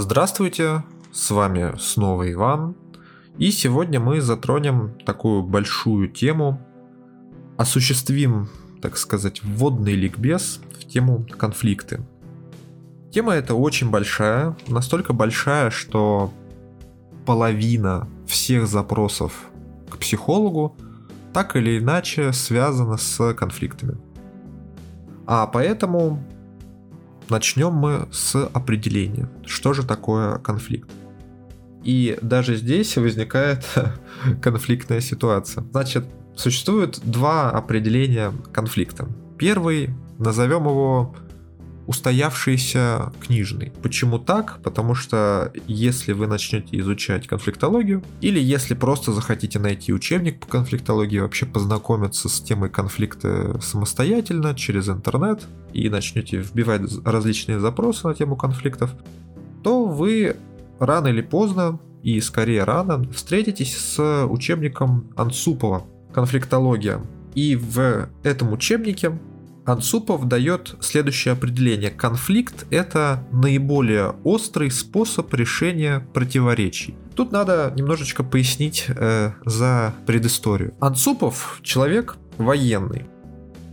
Здравствуйте, с вами снова Иван, и сегодня мы затронем такую большую тему, осуществим, так сказать, вводный ликбез в тему конфликты. Тема эта очень большая, настолько большая, что половина всех запросов к психологу так или иначе связана с конфликтами. А поэтому Начнем мы с определения, что же такое конфликт. И даже здесь возникает конфликтная ситуация. Значит, существует два определения конфликта. Первый, назовем его устоявшийся книжный. Почему так? Потому что если вы начнете изучать конфликтологию, или если просто захотите найти учебник по конфликтологии, вообще познакомиться с темой конфликта самостоятельно через интернет и начнете вбивать различные запросы на тему конфликтов, то вы рано или поздно, и скорее рано, встретитесь с учебником Ансупова «Конфликтология». И в этом учебнике Ансупов дает следующее определение. Конфликт – это наиболее острый способ решения противоречий. Тут надо немножечко пояснить э, за предысторию. Ансупов – человек военный.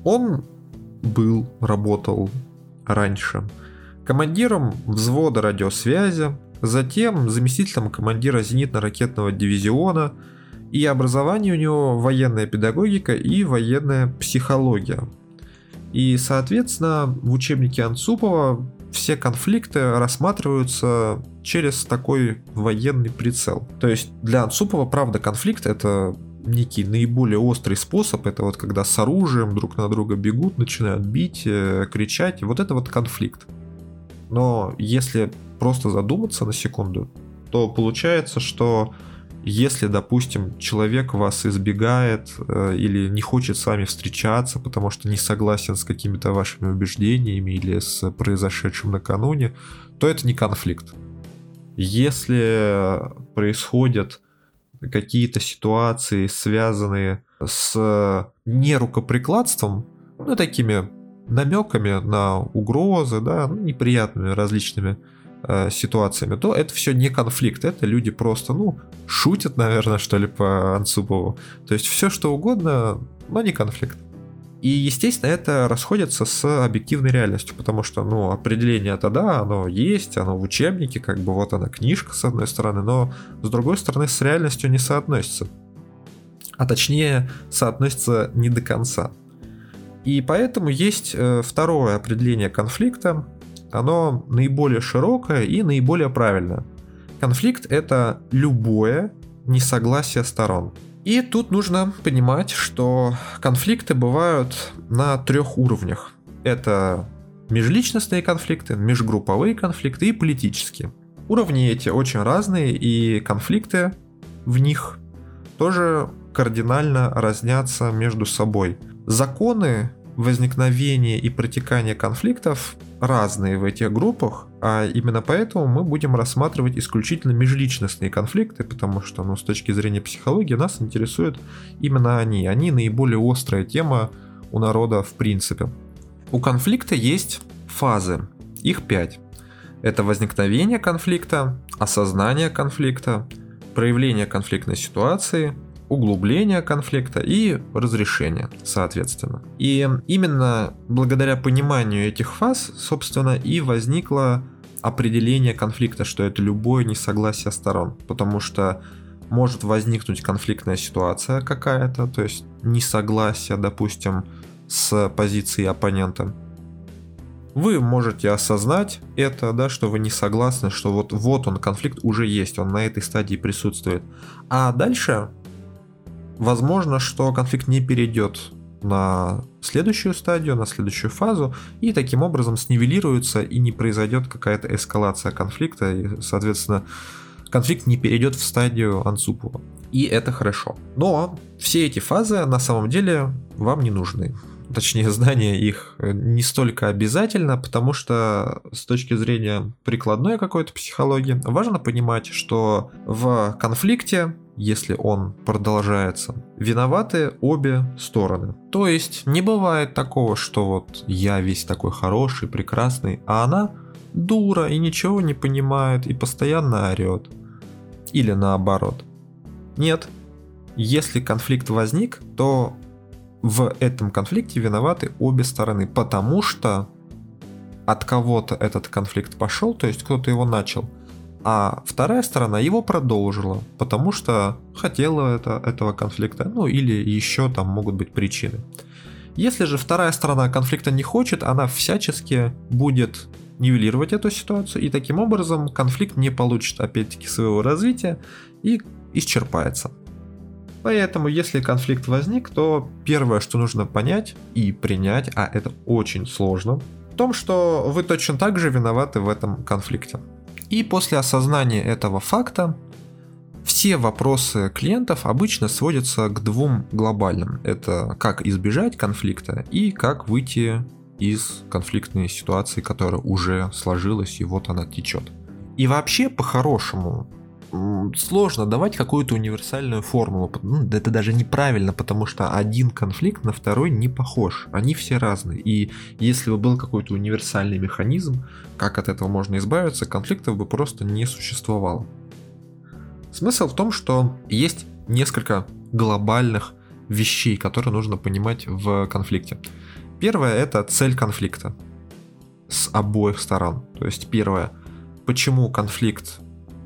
Он был, работал раньше командиром взвода радиосвязи, затем заместителем командира зенитно-ракетного дивизиона, и образование у него военная педагогика и военная психология. И, соответственно, в учебнике Анцупова все конфликты рассматриваются через такой военный прицел. То есть для Анцупова, правда, конфликт это некий наиболее острый способ, это вот когда с оружием друг на друга бегут, начинают бить, э, кричать, вот это вот конфликт. Но если просто задуматься на секунду, то получается, что если, допустим, человек вас избегает э, или не хочет с вами встречаться, потому что не согласен с какими-то вашими убеждениями или с произошедшим накануне, то это не конфликт. Если происходят какие-то ситуации, связанные с нерукоприкладством, ну, такими намеками на угрозы, да, ну, неприятными различными э, ситуациями, то это все не конфликт, это люди просто, ну, шутят, наверное, что ли, по Анцупову. То есть все что угодно, но не конфликт. И, естественно, это расходится с объективной реальностью, потому что, ну, определение это да, оно есть, оно в учебнике, как бы вот она книжка с одной стороны, но с другой стороны с реальностью не соотносится. А точнее, соотносится не до конца. И поэтому есть э, второе определение конфликта, оно наиболее широкое и наиболее правильное. Конфликт это любое несогласие сторон. И тут нужно понимать, что конфликты бывают на трех уровнях. Это межличностные конфликты, межгрупповые конфликты и политические. Уровни эти очень разные, и конфликты в них тоже кардинально разнятся между собой. Законы возникновения и протекания конфликтов разные в этих группах, а именно поэтому мы будем рассматривать исключительно межличностные конфликты, потому что ну, с точки зрения психологии нас интересуют именно они. Они наиболее острая тема у народа в принципе. У конфликта есть фазы, их пять. Это возникновение конфликта, осознание конфликта, проявление конфликтной ситуации, углубления конфликта и разрешения, соответственно. И именно благодаря пониманию этих фаз, собственно, и возникло определение конфликта, что это любое несогласие сторон, потому что может возникнуть конфликтная ситуация какая-то, то есть несогласие, допустим, с позиции оппонента. Вы можете осознать это, да, что вы не согласны, что вот, вот он, конфликт уже есть, он на этой стадии присутствует. А дальше возможно, что конфликт не перейдет на следующую стадию, на следующую фазу, и таким образом снивелируется и не произойдет какая-то эскалация конфликта, и, соответственно, конфликт не перейдет в стадию Анцупова. И это хорошо. Но все эти фазы на самом деле вам не нужны. Точнее, знание их не столько обязательно, потому что с точки зрения прикладной какой-то психологии важно понимать, что в конфликте если он продолжается. Виноваты обе стороны. То есть не бывает такого, что вот я весь такой хороший, прекрасный, а она дура и ничего не понимает и постоянно орет. Или наоборот. Нет. Если конфликт возник, то в этом конфликте виноваты обе стороны, потому что от кого-то этот конфликт пошел, то есть кто-то его начал, а вторая сторона его продолжила, потому что хотела это, этого конфликта, ну или еще там могут быть причины. Если же вторая сторона конфликта не хочет, она всячески будет нивелировать эту ситуацию, и таким образом конфликт не получит опять-таки своего развития и исчерпается. Поэтому, если конфликт возник, то первое, что нужно понять и принять, а это очень сложно, в том, что вы точно так же виноваты в этом конфликте. И после осознания этого факта все вопросы клиентов обычно сводятся к двум глобальным. Это как избежать конфликта и как выйти из конфликтной ситуации, которая уже сложилась и вот она течет. И вообще, по-хорошему, сложно давать какую-то универсальную формулу. Ну, это даже неправильно, потому что один конфликт на второй не похож. Они все разные. И если бы был какой-то универсальный механизм, как от этого можно избавиться, конфликтов бы просто не существовало. Смысл в том, что есть несколько глобальных вещей, которые нужно понимать в конфликте. Первое это цель конфликта с обоих сторон. То есть первое, почему конфликт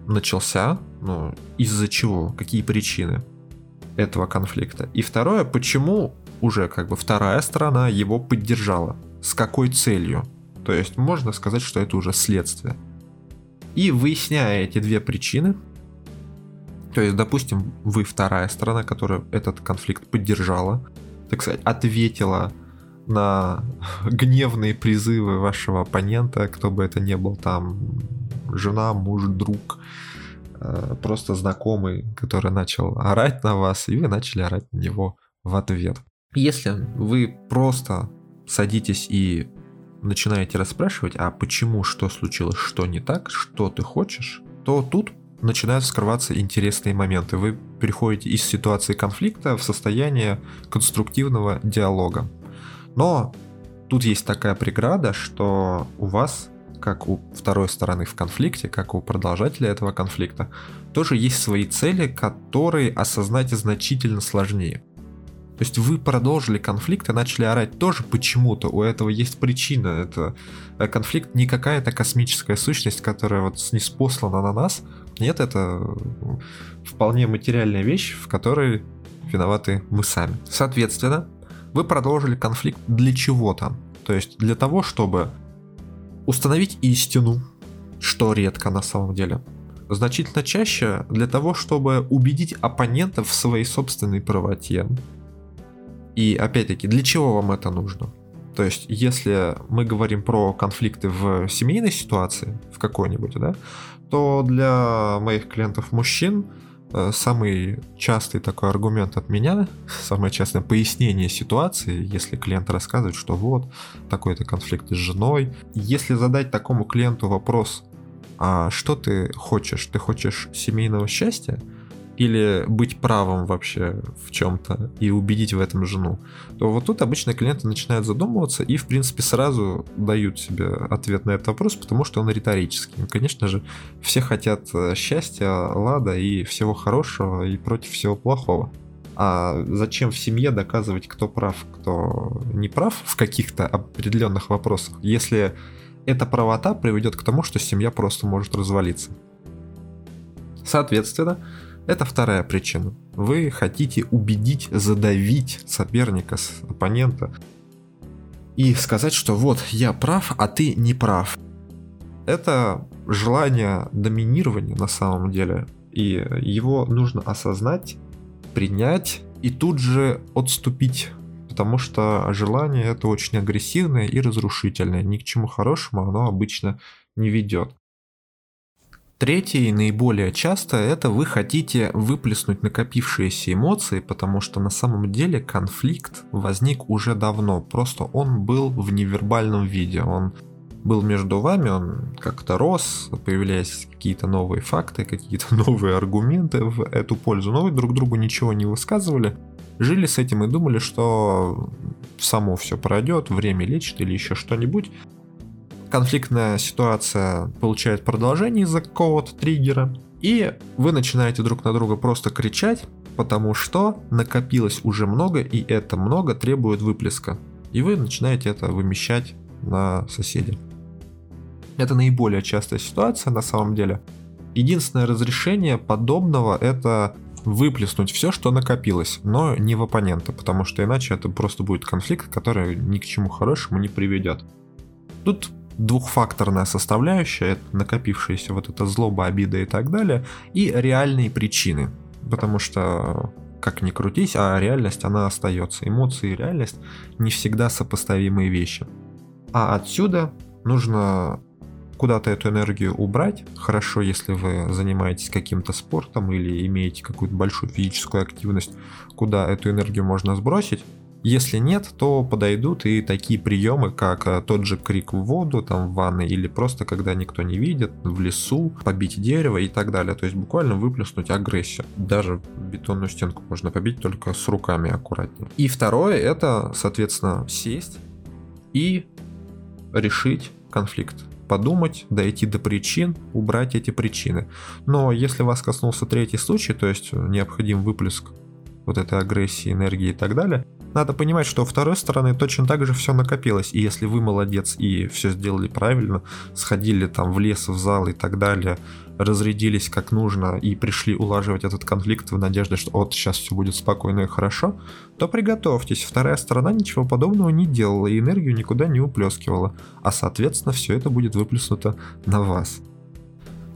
начался, ну, из-за чего, какие причины этого конфликта. И второе, почему уже как бы вторая сторона его поддержала, с какой целью. То есть можно сказать, что это уже следствие. И выясняя эти две причины, то есть, допустим, вы вторая сторона, которая этот конфликт поддержала, так сказать, ответила на гневные призывы вашего оппонента, кто бы это ни был, там, жена, муж, друг, э, просто знакомый, который начал орать на вас, и вы начали орать на него в ответ. Если вы просто садитесь и начинаете расспрашивать, а почему, что случилось, что не так, что ты хочешь, то тут начинают скрываться интересные моменты. Вы переходите из ситуации конфликта в состояние конструктивного диалога. Но тут есть такая преграда, что у вас, как у второй стороны в конфликте, как у продолжателя этого конфликта, тоже есть свои цели, которые осознать значительно сложнее. То есть вы продолжили конфликт и начали орать тоже почему-то. У этого есть причина. Это э, конфликт не какая-то космическая сущность, которая вот снеспослана на нас. Нет, это вполне материальная вещь, в которой виноваты мы сами. Соответственно, вы продолжили конфликт для чего-то. То есть для того, чтобы установить истину, что редко на самом деле. Значительно чаще для того, чтобы убедить оппонентов в своей собственной правоте. И опять-таки, для чего вам это нужно? То есть, если мы говорим про конфликты в семейной ситуации, в какой-нибудь, да, то для моих клиентов мужчин самый частый такой аргумент от меня, самое частое пояснение ситуации, если клиент рассказывает, что вот, такой-то конфликт с женой. Если задать такому клиенту вопрос, а что ты хочешь? Ты хочешь семейного счастья? Или быть правым вообще в чем-то и убедить в этом жену, то вот тут обычно клиенты начинают задумываться и, в принципе, сразу дают себе ответ на этот вопрос, потому что он риторический. Конечно же, все хотят э, счастья, лада и всего хорошего и против всего плохого. А зачем в семье доказывать, кто прав, кто не прав в каких-то определенных вопросах, если эта правота приведет к тому, что семья просто может развалиться. Соответственно, это вторая причина. Вы хотите убедить, задавить соперника, оппонента и сказать, что вот я прав, а ты не прав. Это желание доминирования на самом деле, и его нужно осознать, принять и тут же отступить потому что желание это очень агрессивное и разрушительное. Ни к чему хорошему оно обычно не ведет. Третье и наиболее часто это вы хотите выплеснуть накопившиеся эмоции, потому что на самом деле конфликт возник уже давно, просто он был в невербальном виде, он был между вами, он как-то рос, появлялись какие-то новые факты, какие-то новые аргументы в эту пользу, но вы друг другу ничего не высказывали, жили с этим и думали, что само все пройдет, время лечит или еще что-нибудь. Конфликтная ситуация получает продолжение из-за какого-то триггера, и вы начинаете друг на друга просто кричать, потому что накопилось уже много, и это много требует выплеска. И вы начинаете это вымещать на соседей. Это наиболее частая ситуация на самом деле. Единственное разрешение подобного это выплеснуть все, что накопилось, но не в оппонента, потому что иначе это просто будет конфликт, который ни к чему хорошему не приведет. Тут двухфакторная составляющая, накопившаяся вот эта злоба, обида и так далее, и реальные причины. Потому что, как ни крутись, а реальность, она остается. Эмоции и реальность не всегда сопоставимые вещи. А отсюда нужно куда-то эту энергию убрать. Хорошо, если вы занимаетесь каким-то спортом или имеете какую-то большую физическую активность, куда эту энергию можно сбросить. Если нет, то подойдут и такие приемы, как э, тот же крик в воду, там в ванной, или просто когда никто не видит, в лесу, побить дерево и так далее. То есть буквально выплеснуть агрессию. Даже бетонную стенку можно побить только с руками аккуратнее. И второе, это, соответственно, сесть и решить конфликт подумать, дойти до причин, убрать эти причины. Но если вас коснулся третий случай, то есть необходим выплеск вот этой агрессии, энергии и так далее, надо понимать, что у второй стороны точно так же все накопилось. И если вы молодец и все сделали правильно, сходили там в лес, в зал и так далее, разрядились как нужно и пришли улаживать этот конфликт в надежде, что вот сейчас все будет спокойно и хорошо, то приготовьтесь, вторая сторона ничего подобного не делала и энергию никуда не уплескивала, а соответственно все это будет выплеснуто на вас.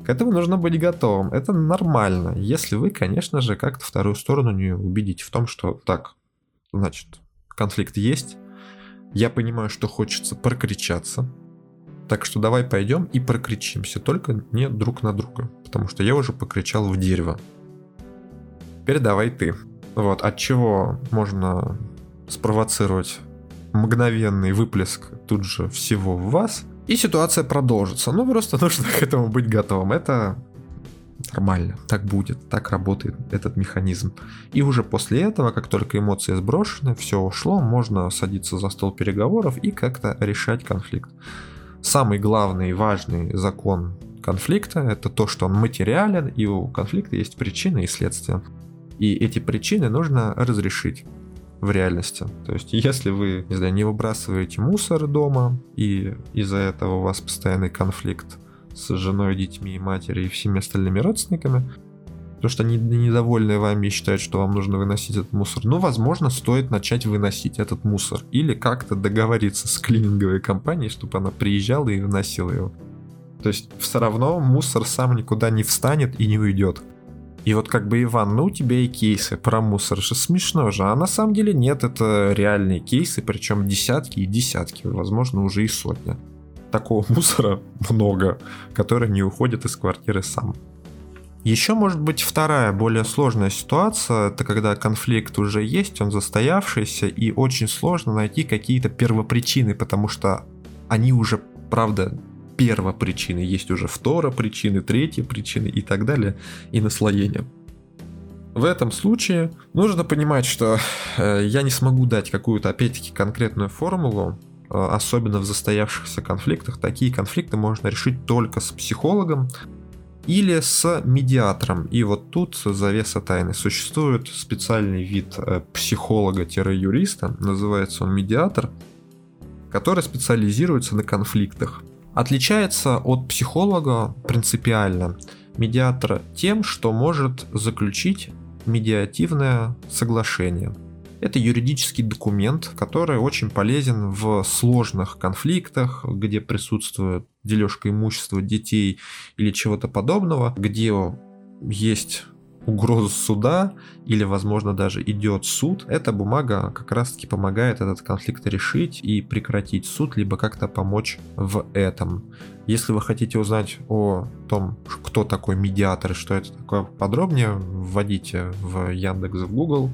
К этому нужно быть готовым. Это нормально, если вы, конечно же, как-то вторую сторону не убедите в том, что так, значит, конфликт есть, я понимаю, что хочется прокричаться, так что давай пойдем и прокричимся, только не друг на друга, потому что я уже покричал в дерево. Теперь давай ты. Вот, от чего можно спровоцировать мгновенный выплеск тут же всего в вас, и ситуация продолжится. Ну, просто нужно к этому быть готовым. Это нормально, так будет, так работает этот механизм. И уже после этого, как только эмоции сброшены, все ушло, можно садиться за стол переговоров и как-то решать конфликт. Самый главный и важный закон конфликта это то, что он материален, и у конфликта есть причины и следствия. И эти причины нужно разрешить в реальности. То есть, если вы, не знаю, не выбрасываете мусор дома, и из-за этого у вас постоянный конфликт с женой, детьми, матерью и всеми остальными родственниками, потому что они недовольны вами и считают, что вам нужно выносить этот мусор. Ну, возможно, стоит начать выносить этот мусор. Или как-то договориться с клининговой компанией, чтобы она приезжала и выносила его. То есть все равно мусор сам никуда не встанет и не уйдет. И вот как бы, Иван, ну у тебя и кейсы про мусор, же смешно же. А на самом деле нет, это реальные кейсы, причем десятки и десятки, возможно, уже и сотня такого мусора много, который не уходит из квартиры сам. Еще может быть вторая, более сложная ситуация, это когда конфликт уже есть, он застоявшийся, и очень сложно найти какие-то первопричины, потому что они уже, правда, первопричины, есть уже вторая причины, третья причины и так далее, и наслоение. В этом случае нужно понимать, что э, я не смогу дать какую-то, опять-таки, конкретную формулу, особенно в застоявшихся конфликтах, такие конфликты можно решить только с психологом или с медиатором. И вот тут завеса тайны. Существует специальный вид э, психолога-юриста, называется он медиатор, который специализируется на конфликтах. Отличается от психолога принципиально медиатор тем, что может заключить медиативное соглашение. Это юридический документ, который очень полезен в сложных конфликтах, где присутствует дележка имущества детей или чего-то подобного, где есть угроза суда или, возможно, даже идет суд, эта бумага как раз-таки помогает этот конфликт решить и прекратить суд, либо как-то помочь в этом. Если вы хотите узнать о том, кто такой медиатор и что это такое подробнее, вводите в Яндекс, в Google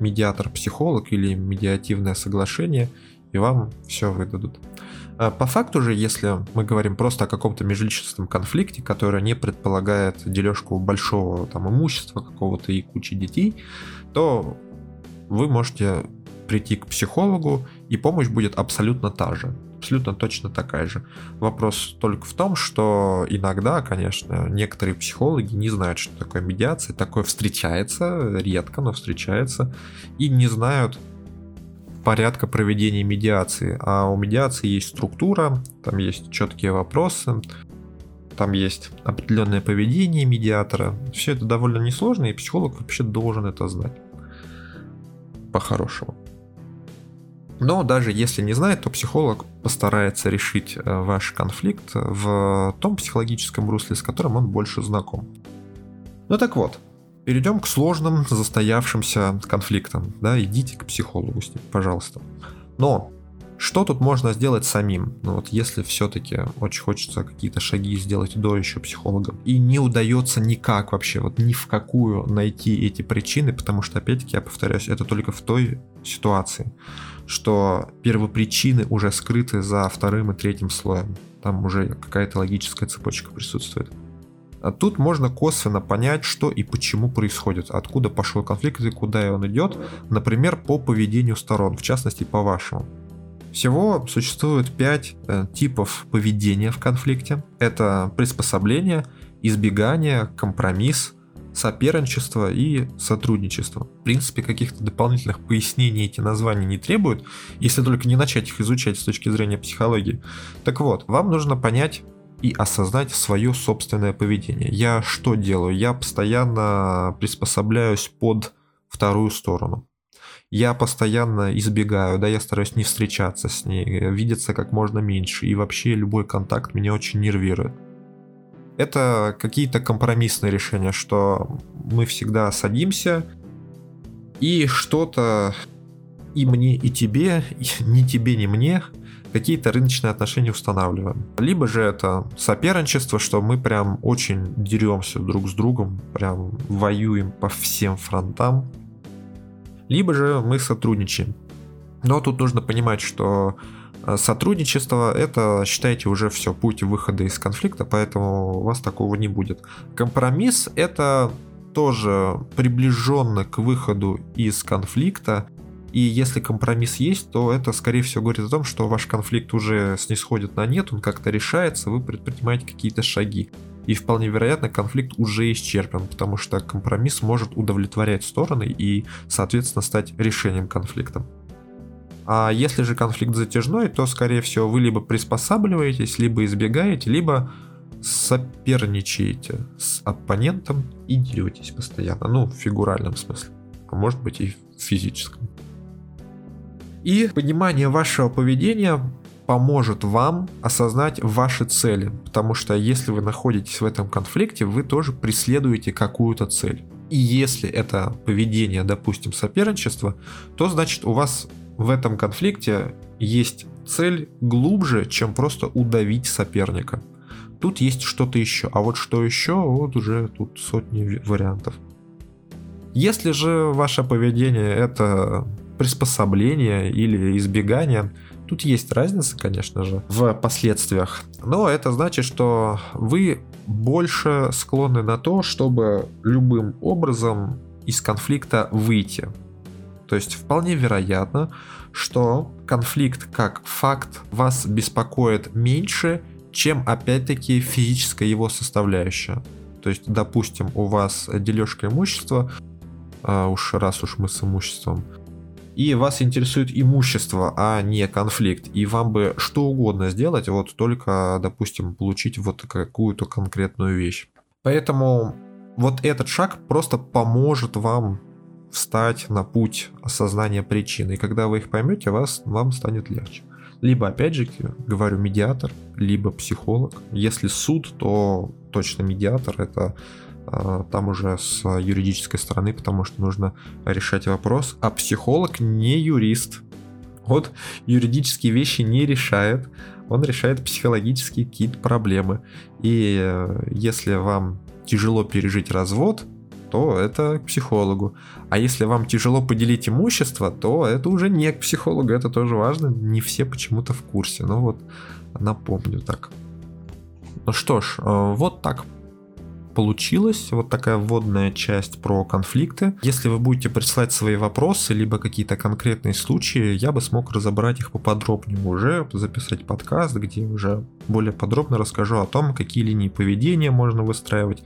медиатор-психолог или медиативное соглашение, и вам все выдадут. А по факту же, если мы говорим просто о каком-то межличностном конфликте, который не предполагает дележку большого там, имущества какого-то и кучи детей, то вы можете прийти к психологу, и помощь будет абсолютно та же. Абсолютно точно такая же. Вопрос только в том, что иногда, конечно, некоторые психологи не знают, что такое медиация. Такое встречается, редко, но встречается. И не знают порядка проведения медиации. А у медиации есть структура, там есть четкие вопросы, там есть определенное поведение медиатора. Все это довольно несложно, и психолог вообще должен это знать. По-хорошему. Но даже если не знает, то психолог постарается решить э, ваш конфликт в том психологическом русле, с которым он больше знаком. Ну так вот, перейдем к сложным застоявшимся конфликтам. Да, идите к психологу пожалуйста. Но что тут можно сделать самим? Ну вот если все-таки очень хочется какие-то шаги сделать до еще психолога, и не удается никак вообще, вот ни в какую найти эти причины, потому что, опять-таки, я повторяюсь, это только в той ситуации, что первопричины уже скрыты за вторым и третьим слоем. Там уже какая-то логическая цепочка присутствует. А тут можно косвенно понять, что и почему происходит, откуда пошел конфликт и куда он идет, например, по поведению сторон, в частности по вашему. Всего существует пять э, типов поведения в конфликте. Это приспособление, избегание, компромисс, соперничество и сотрудничество. В принципе, каких-то дополнительных пояснений эти названия не требуют, если только не начать их изучать с точки зрения психологии. Так вот, вам нужно понять и осознать свое собственное поведение. Я что делаю? Я постоянно приспособляюсь под вторую сторону я постоянно избегаю, да, я стараюсь не встречаться с ней, видеться как можно меньше, и вообще любой контакт меня очень нервирует. Это какие-то компромиссные решения, что мы всегда садимся и что-то и мне, и тебе, и ни тебе, ни мне какие-то рыночные отношения устанавливаем. Либо же это соперничество, что мы прям очень деремся друг с другом, прям воюем по всем фронтам, либо же мы сотрудничаем. Но тут нужно понимать, что э, сотрудничество это, считайте, уже все, путь выхода из конфликта, поэтому у вас такого не будет. Компромисс это тоже приближенно к выходу из конфликта, и если компромисс есть, то это, скорее всего, говорит о том, что ваш конфликт уже снисходит на нет, он как-то решается, вы предпринимаете какие-то шаги и вполне вероятно конфликт уже исчерпан, потому что компромисс может удовлетворять стороны и, соответственно, стать решением конфликта. А если же конфликт затяжной, то, скорее всего, вы либо приспосабливаетесь, либо избегаете, либо соперничаете с оппонентом и деретесь постоянно. Ну, в фигуральном смысле. А может быть и в физическом. И понимание вашего поведения поможет вам осознать ваши цели, потому что если вы находитесь в этом конфликте, вы тоже преследуете какую-то цель. И если это поведение, допустим, соперничество, то значит у вас в этом конфликте есть цель глубже, чем просто удавить соперника. Тут есть что-то еще, а вот что еще, вот уже тут сотни вариантов. Если же ваше поведение это приспособление или избегание, Тут есть разница, конечно же, в последствиях. Но это значит, что вы больше склонны на то, чтобы любым образом из конфликта выйти. То есть вполне вероятно, что конфликт как факт вас беспокоит меньше, чем опять-таки физическая его составляющая. То есть, допустим, у вас дележка имущества, а уж раз уж мы с имуществом, и вас интересует имущество, а не конфликт, и вам бы что угодно сделать, вот только, допустим, получить вот какую-то конкретную вещь. Поэтому вот этот шаг просто поможет вам встать на путь осознания причин. И когда вы их поймете, вас, вам станет легче. Либо, опять же, говорю, медиатор, либо психолог. Если суд, то точно медиатор. Это там уже с юридической стороны, потому что нужно решать вопрос, а психолог не юрист. Вот юридические вещи не решает, он решает психологические какие-то проблемы. И э, если вам тяжело пережить развод, то это к психологу. А если вам тяжело поделить имущество, то это уже не к психологу, это тоже важно. Не все почему-то в курсе. Но вот напомню так. Ну что ж, э, вот так получилась вот такая вводная часть про конфликты. Если вы будете присылать свои вопросы, либо какие-то конкретные случаи, я бы смог разобрать их поподробнее уже, записать подкаст, где уже более подробно расскажу о том, какие линии поведения можно выстраивать,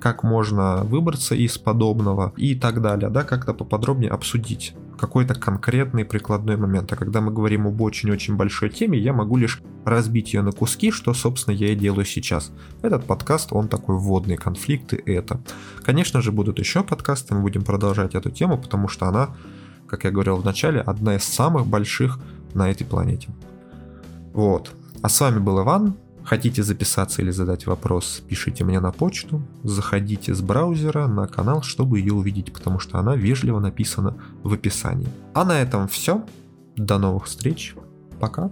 как можно выбраться из подобного и так далее, да, как-то поподробнее обсудить какой-то конкретный прикладной момент. А когда мы говорим об очень-очень большой теме, я могу лишь разбить ее на куски, что, собственно, я и делаю сейчас. Этот подкаст, он такой вводный, конфликты это. Конечно же, будут еще подкасты, мы будем продолжать эту тему, потому что она, как я говорил в начале, одна из самых больших на этой планете. Вот. А с вами был Иван. Хотите записаться или задать вопрос, пишите мне на почту, заходите с браузера на канал, чтобы ее увидеть, потому что она вежливо написана в описании. А на этом все. До новых встреч. Пока.